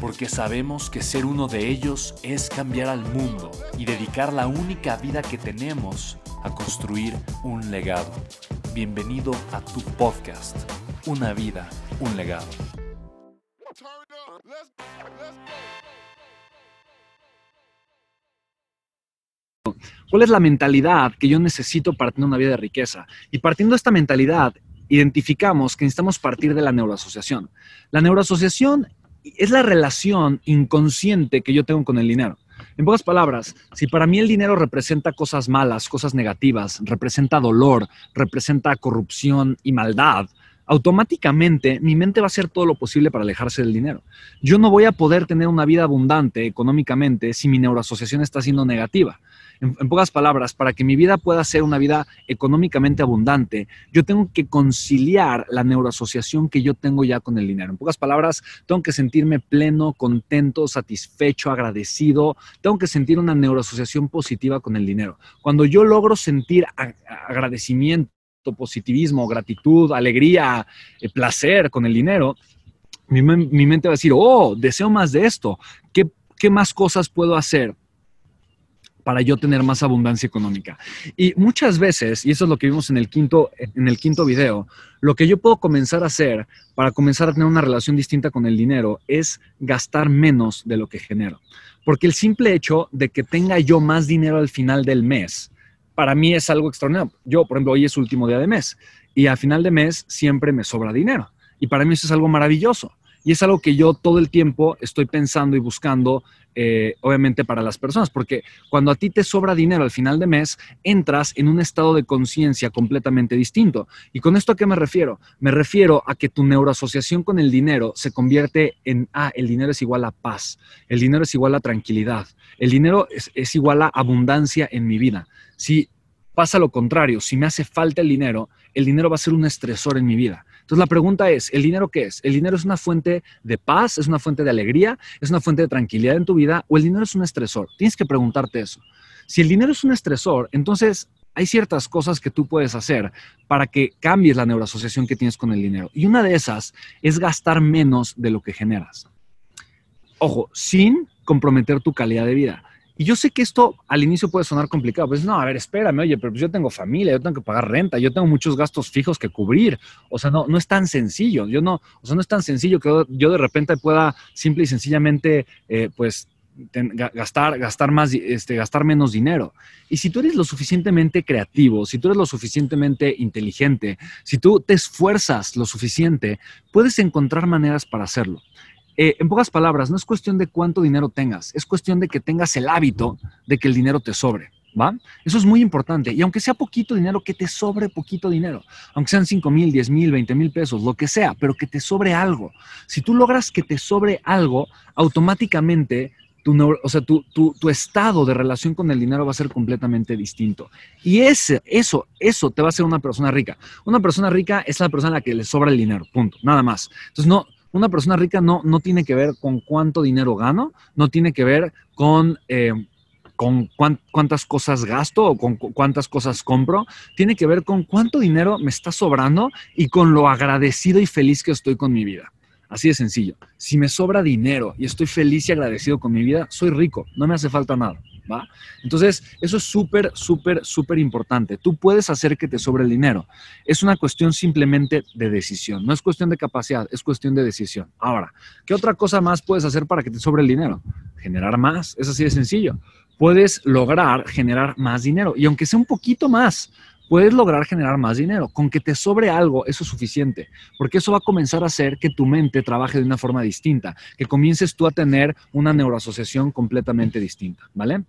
porque sabemos que ser uno de ellos es cambiar al mundo y dedicar la única vida que tenemos a construir un legado. Bienvenido a tu podcast, Una vida, un legado. ¿Cuál es la mentalidad que yo necesito para tener una vida de riqueza? Y partiendo de esta mentalidad, identificamos que necesitamos partir de la neuroasociación. La neuroasociación es la relación inconsciente que yo tengo con el dinero. En pocas palabras, si para mí el dinero representa cosas malas, cosas negativas, representa dolor, representa corrupción y maldad, automáticamente mi mente va a hacer todo lo posible para alejarse del dinero. Yo no voy a poder tener una vida abundante económicamente si mi neuroasociación está siendo negativa. En, pocas palabras, para que mi vida pueda ser una vida económicamente abundante, yo tengo que conciliar la neuroasociación que yo tengo ya con el dinero. En pocas palabras, tengo que sentirme pleno, contento, satisfecho, agradecido. Tengo que sentir una neuroasociación positiva con el dinero. Cuando yo logro sentir agradecimiento, positivismo, gratitud, alegría, eh, placer con el dinero, mi, mente va a decir, oh, deseo más de esto. ¿Qué, ¿Qué más cosas puedo hacer para yo tener más abundancia económica. Y muchas veces, y eso es lo que vimos en el quinto, en el quinto video, lo que yo puedo comenzar a hacer para comenzar a tener una relación distinta con el dinero es gastar menos de lo que genero. Porque el simple hecho de que tenga yo más dinero al final del mes, para mí es algo extraordinario. Yo, por ejemplo, hoy es último día de mes y al final de mes siempre me sobra dinero. Y para mí eso es algo maravilloso. Y es algo que yo todo el tiempo estoy pensando y buscando, eh, obviamente, para las personas, porque cuando a ti te sobra dinero al final de mes, entras en un estado de conciencia completamente distinto. ¿Y con esto a qué me refiero? Me refiero a que tu neuroasociación con el dinero se convierte en, ah, el dinero es igual a paz, el dinero es igual a tranquilidad, el dinero es, es igual a abundancia en mi vida. Si pasa lo contrario, si me hace falta el dinero, el dinero va a ser un estresor en mi vida. Entonces la pregunta es, ¿el dinero qué es? ¿El dinero es una fuente de paz? ¿Es una fuente de alegría? ¿Es una fuente de tranquilidad en tu vida? ¿O el dinero es un estresor? Tienes que preguntarte eso. Si el dinero es un estresor, entonces hay ciertas cosas que tú puedes hacer para que cambies la neuroasociación que tienes con el dinero. Y una de esas es gastar menos de lo que generas. Ojo, sin comprometer tu calidad de vida. Y yo sé que esto al inicio puede sonar complicado. Pues no, a ver, espérame, oye, pero pues yo tengo familia, yo tengo que pagar renta, yo tengo muchos gastos fijos que cubrir. O sea, no, no es tan sencillo. Yo no, o sea, no es tan sencillo que yo de repente pueda simple y sencillamente, eh, pues, gastar, gastar, más, este, gastar menos dinero. Y si tú eres lo suficientemente creativo, si tú eres lo suficientemente inteligente, si tú te esfuerzas lo suficiente, puedes encontrar maneras para hacerlo. Eh, en pocas palabras, no es cuestión de cuánto dinero tengas, es cuestión de que tengas el hábito de que el dinero te sobre. ¿Va? Eso es muy importante. Y aunque sea poquito dinero, que te sobre poquito dinero. Aunque sean 5 mil, 10 mil, 20 mil pesos, lo que sea, pero que te sobre algo. Si tú logras que te sobre algo, automáticamente tu, o sea, tu, tu, estado de relación con el dinero va a ser completamente distinto. Y ese, eso, eso te va a hacer una persona rica. Una persona rica es la persona a la que le sobra el dinero, punto, nada más. Entonces, no, una persona rica no, no tiene que ver con cuánto dinero gano, no tiene que ver con, eh, con cuántas cosas gasto o con cuántas cosas compro, tiene que ver con cuánto dinero me está sobrando y con lo agradecido y feliz que estoy con mi vida. Así de sencillo. Si me sobra dinero y estoy feliz y agradecido con mi vida, soy rico, no me hace falta nada. Entonces, eso es súper, súper, súper importante. Tú puedes hacer que te sobre el dinero. Es una cuestión simplemente de decisión. No es cuestión de capacidad, es cuestión de decisión. Ahora, ¿qué otra cosa más puedes hacer para que te sobre el dinero? Generar más. Es así de sencillo. puedes lograr generar más dinero. Y aunque sea un poquito más, puedes lograr generar más dinero. Con que te sobre algo, eso es suficiente, porque eso va a comenzar a hacer que tu mente trabaje de una forma distinta, que comiences tú a tener una neuroasociación completamente distinta, ¿vale?